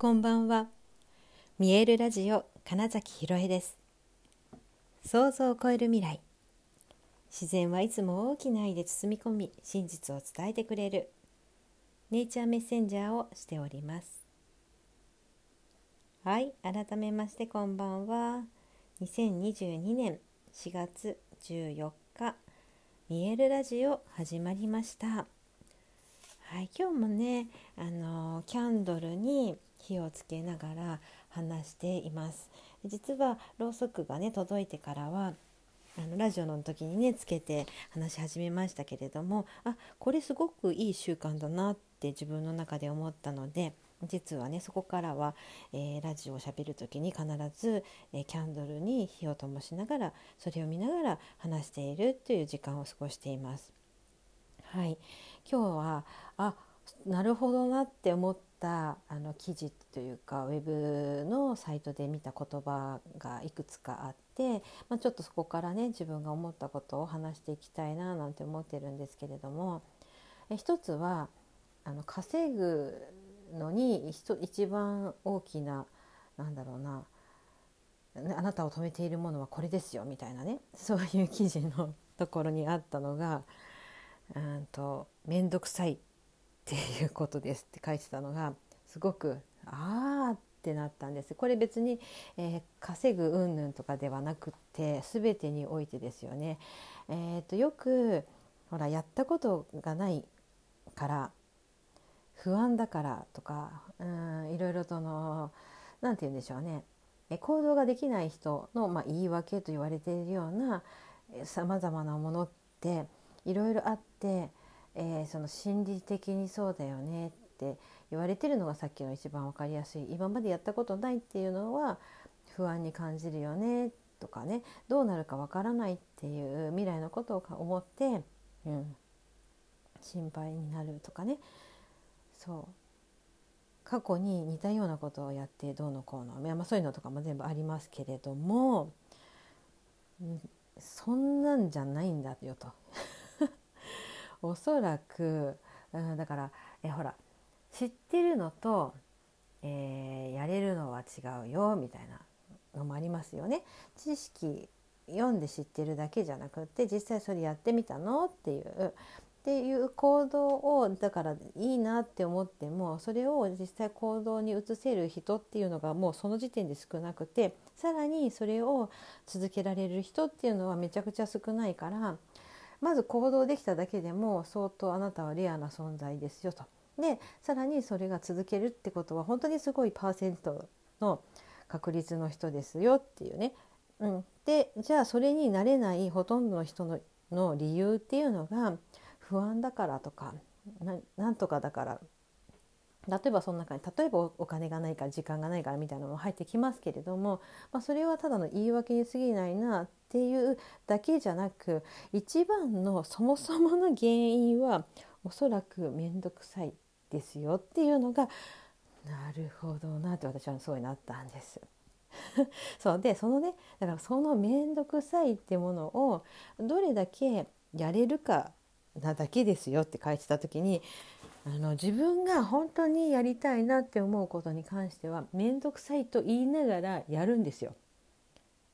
こんばんは。見えるラジオ金崎ひろえです。想像を超える未来。自然はいつも大きな愛で包み込み真実を伝えてくれる。ネイチャーメッセンジャーをしております。はい改めましてこんばんは。2022年4月14日見えるラジオ始まりました。はい今日もねあのキャンドルに火をつけながら話しています実はろうそくがね届いてからはあのラジオの時にねつけて話し始めましたけれどもあこれすごくいい習慣だなって自分の中で思ったので実はねそこからは、えー、ラジオをしゃべる時に必ず、えー、キャンドルに火を灯しながらそれを見ながら話しているという時間を過ごしています。はい、今日はあなるほどなって思ったあの記事というかウェブのサイトで見た言葉がいくつかあって、まあ、ちょっとそこからね自分が思ったことを話していきたいななんて思ってるんですけれどもえ一つはあの稼ぐのに一番大きななんだろうなあなたを止めているものはこれですよみたいなねそういう記事のところにあったのがうんと面倒くさい。っていうことですって書いてたのがすごくああってなったんですこれ別に、えー、稼ぐ云々とかではなくって全てにおいてですよね。えーと、よくほらやったことがないから不安だからとかうんいろいろとの何て言うんでしょうね行動ができない人の、まあ、言い訳と言われているようなさまざまなものっていろいろあってえー、その心理的にそうだよねって言われてるのがさっきの一番分かりやすい。今までやったことないっていうのは不安に感じるよねとかね。どうなるか分からないっていう未来のことを思って、うん、心配になるとかね。そう。過去に似たようなことをやってどうのこうの、まあ、そういうのとかも全部ありますけれども、うん、そんなんじゃないんだよと。おそらく、うん、だからえほら知ってるのと、えー、やれるのは違うよみたいなのもありますよね。知識読んで知ってるだけじゃなくって実際それやってみたのっていうっていう行動をだからいいなって思ってもそれを実際行動に移せる人っていうのがもうその時点で少なくてさらにそれを続けられる人っていうのはめちゃくちゃ少ないからまず行動できただけでも相当あなたはレアな存在ですよと。でさらにそれが続けるってことは本当にすごいパーセントの確率の人ですよっていうね。うん、でじゃあそれになれないほとんどの人のの理由っていうのが不安だからとかなんとかだから例えばその中に例えばお金がないから時間がないからみたいなのも入ってきますけれども、まあ、それはただの言い訳に過ぎないなっていうだけじゃなく一番のそもそもの原因はおそらく面倒くさいですよっていうのがなるほどなって私はそうになったんです。そうでそのねだからその面倒くさいってものをどれだけやれるかなだけですよって書いてた時にあの自分が本当にやりたいなって思うことに関しては面倒くさいと言いながらやるんですよ。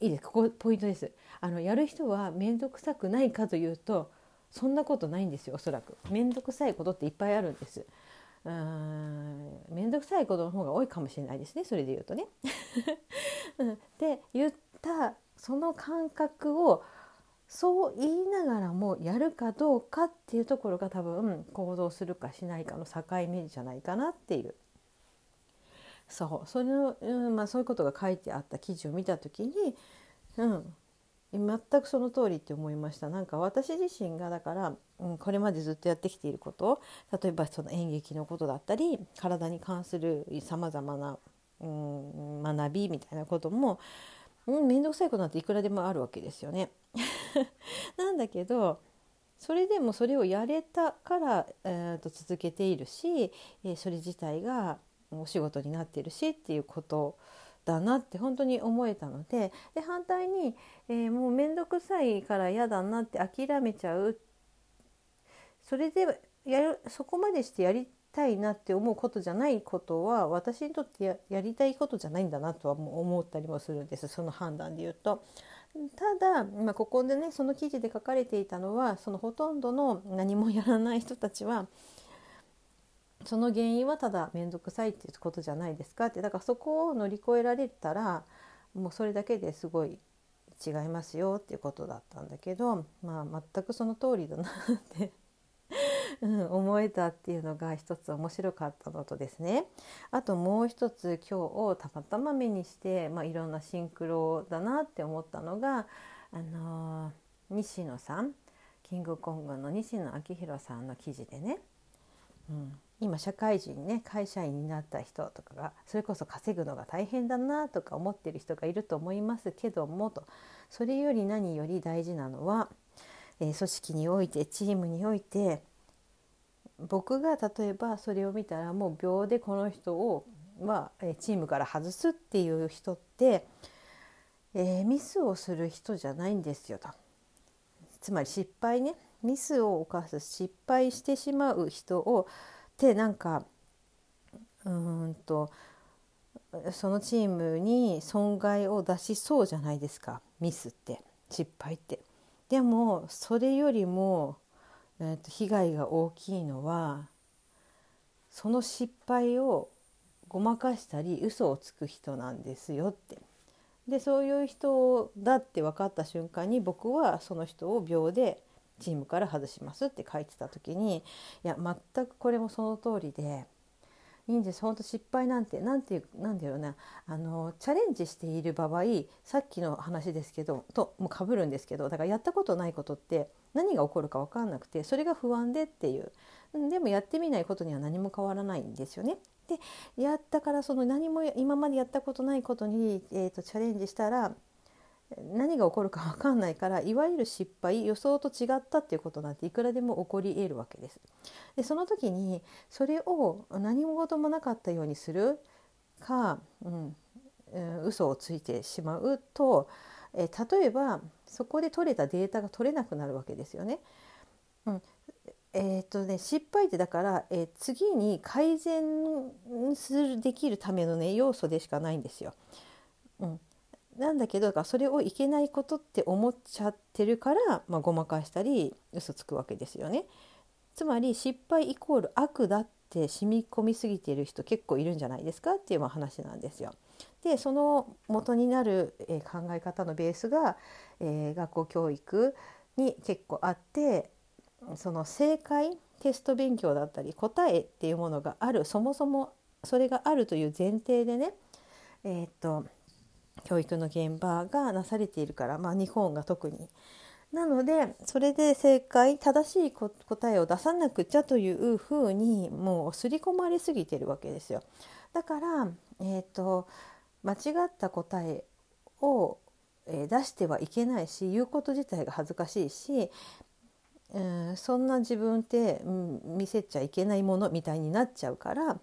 いいです。ここポイントです。あのやる人は面倒くさくないかというとそんなことないんですよおそらく。面倒くさいことっていっぱいあるんです。うん面倒くさいことの方が多いかもしれないですねそれで言うとね。で言ったその感覚をそう言いながらもやるかどうかっていうところが多分行動するかしないかの境目じゃないかなっていう。そう。それの、うんまあ、そういうことが書いてあった記事を見た時に、うん、全くその通りって思いました。なんか私自身がだから、うん、これまでずっとやってきていること例えばその演劇のことだったり体に関するさまざまな、うん、学びみたいなことも面倒、くさいことなんていくらでもあるわけですよね。なんだけどそれでもそれをやれたから、えー、と続けているし、え、それ自体がお仕事になってるしっていうことだなって本当に思えたのでで反対に、えー、もう面倒くさいから嫌だなって諦めちゃうそれでやるそこまでしてやりたいなって思うことじゃないことは私にとってやりたいことじゃないんだなとは思ったりもするんですその判断で言うと。ただ、まあ、ここでねその記事で書かれていたのはそのほとんどの何もやらない人たちはその原因はただ面倒くさいっていうことじゃないですかってだからそこを乗り越えられたらもうそれだけですごい違いますよっていうことだったんだけど、まあ、全くその通りだなって うん、思えたっていうのが一つ面白かったのとですね。あともう一つ今日をたまたま目にして、まあ、いろんなシンクロだなって思ったのが、あのー、西野さんキングコングの西野昭弘さんの記事でね、うん、今社会人ね会社員になった人とかがそれこそ稼ぐのが大変だなとか思ってる人がいると思いますけどもと。それより何より大事なのは、え、組織においてチームにおいて僕が例えばそれを見たらもう秒でこの人を、まあ、チームから外すっていう人って、えー、ミスをする人じゃないんですよと。つまり失敗ねミスを犯す失敗してしまう人をってなんかうんとそのチームに損害を出しそうじゃないですかミスって失敗って。でもそれよりもえー、と被害が大きいのはその失敗をごまかしたり嘘をつく人なんですよって。でそういう人だって分かった瞬間に僕はその人を秒でチームから外しますって書いてた時にいや全くこれもその通りでいいんです本当失敗なんてなんていうなんだろうなあのチャレンジしている場合さっきの話ですけどともうかぶるんですけどだからやったことないことって何が起こるか分かんなくてそれが不安でっていうでもやってみないことには何も変わらないんですよね。でやったからその何も今までやったことないことに、えーと、チャレンジしたら何が起こるか分かんないからいわゆる失敗予想と違ったっていうことなんていくらでも起こり得るわけです。でその時にそれを何事もなかったようにするか、うん、嘘をついてしまうとえ例えばそこで取れたデータが取れなくなるわけですよね。うんえーとね、失敗ってだから、えー、次に改善するできるための、ね、要素でしかないんですよ。うん、なんだけどだからそれをいけないことって思っちゃってるから、まあ、ごまかしたり嘘つくわけですよね。つまり失敗イコール悪だって染み込みすぎている人結構いるんじゃないですかっていう話なんですよ。でその元になる、え考え方のベースが、え、学校教育に結構あってその正解テスト勉強だったり答えっていうものがあるそもそもそれがあるという前提でね、えー、っと教育の現場がなされているから、まあ、日本が特に。なのでそれで正解正しい答えを出さなくちゃというふうにもう刷り込まれすぎてるわけですよ。だから、えーと間違った答えを出してはいけないし言うこと自体が恥ずかしいし、うん、そんな自分って、見せちゃいけないものみたいになっちゃうから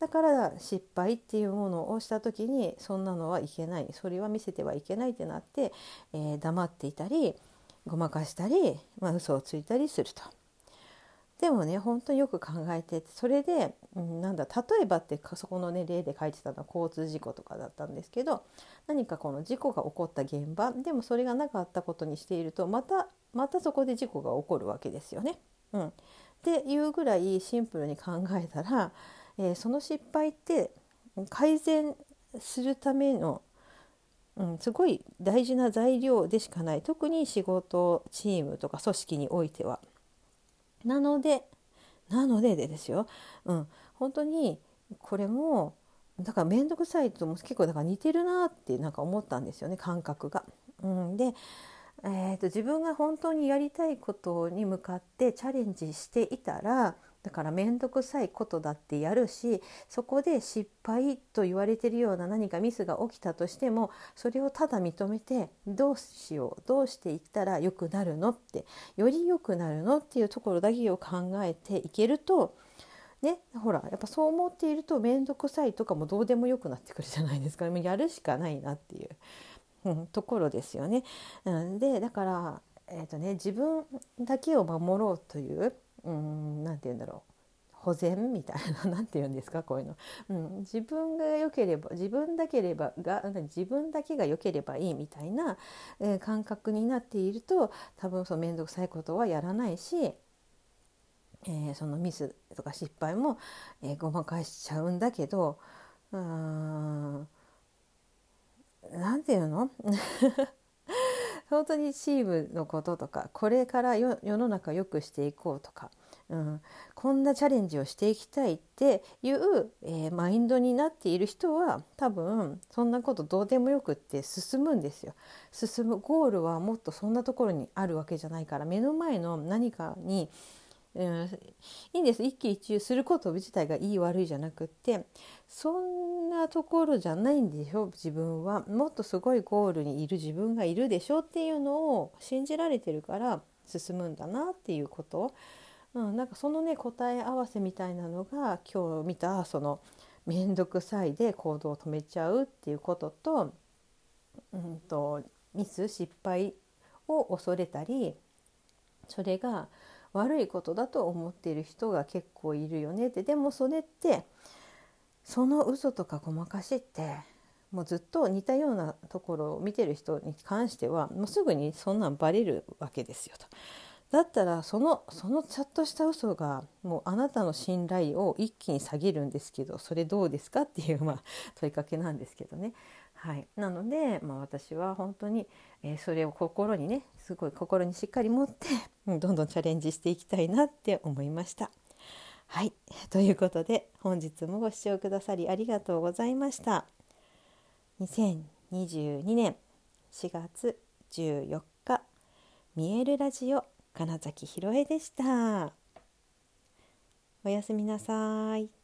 だから失敗っていうものをした時にそんなのはいけないそれは見せてはいけないってなって、えー、黙っていたりごまかしたり、まあ、嘘をついたりすると。でもね本当によく考えてそれで、うん、なんだ例えばってそこのね例で書いてたのは交通事故とかだったんですけど何かこの事故が起こった現場でもそれがなかったことにしているとまたまたそこで事故が起こるわけですよね。うん、っていうぐらいシンプルに考えたら、えー、その失敗って改善するためのうん、すごい大事な材料でしかない特に仕事チームとか組織においては。なのでなのででですよ、うん、本当にこれもだから面倒くさいとも結構だから似てるなってなんか思ったんですよね感覚が。うん、で、えーと自分が本当にやりたいことに向かってチャレンジしていたらだから面倒くさいことだってやるしそこで失敗と言われてるような何かミスが起きたとしてもそれをただ認めてどうしようどうしていったら良くなるのってより良くなるのっていうところだけを考えていけるとね、ほらやっぱそう思っていると面倒くさいとかもどうでもよくなってくるじゃないですかもう やるしかないなっていう、うん、ところですよね。うん、でだから、えーとね、自分だけを守ろうといううん何て言うんだろう。保全みたいな何て言うんですかこういうの、うん、自分が良ければ自分だければが自分だけが良ければいいみたいな、えー、感覚になっていると多分その面倒くさいことはやらないし、えー、そのミスとか失敗も、えー、ごまかしちゃうんだけどうーん何て言うの？本当にチームのこととかこれから世の中良くしていこうとか、うん、こんなチャレンジをしていきたいっていう、えー、マインドになっている人は多分そんなことどうでもよくって進むんですよ。進むゴールはもっとそんなところにあるわけじゃないから目の前の何かにうん、いいんです。一喜一憂すること自体がいい悪いじゃなくってそんなところじゃないんでしょ自分は。もっとすごいゴールにいる自分がいるでしょっていうのを信じられてるから進むんだなっていうこと、うん、なんかそのね答え合わせみたいなのが今日見たその面倒くさいで行動を止めちゃうっていうことと,、うんとミス失敗を恐れたりそれが悪いことだと思っている人が結構いるよねってでもそれってその嘘とかごまかしってもうずっと似たようなところを見てる人に関してはもうすぐにそんなんバレるわけですよと。だったらそのそのちょっとした嘘がもうあなたの信頼を一気に下げるんですけどそれどうですかっていう、まあ、問いかけなんですけどね。はい、なので、まあ、私は本当に、えー、それを心にねすごい心にしっかり持ってどんどんチャレンジしていきたいなって思いました。はいということで本日もご視聴くださりありがとうございました。2022年4月14日見えるラジオ金崎ひろえでした。おやすみなさい。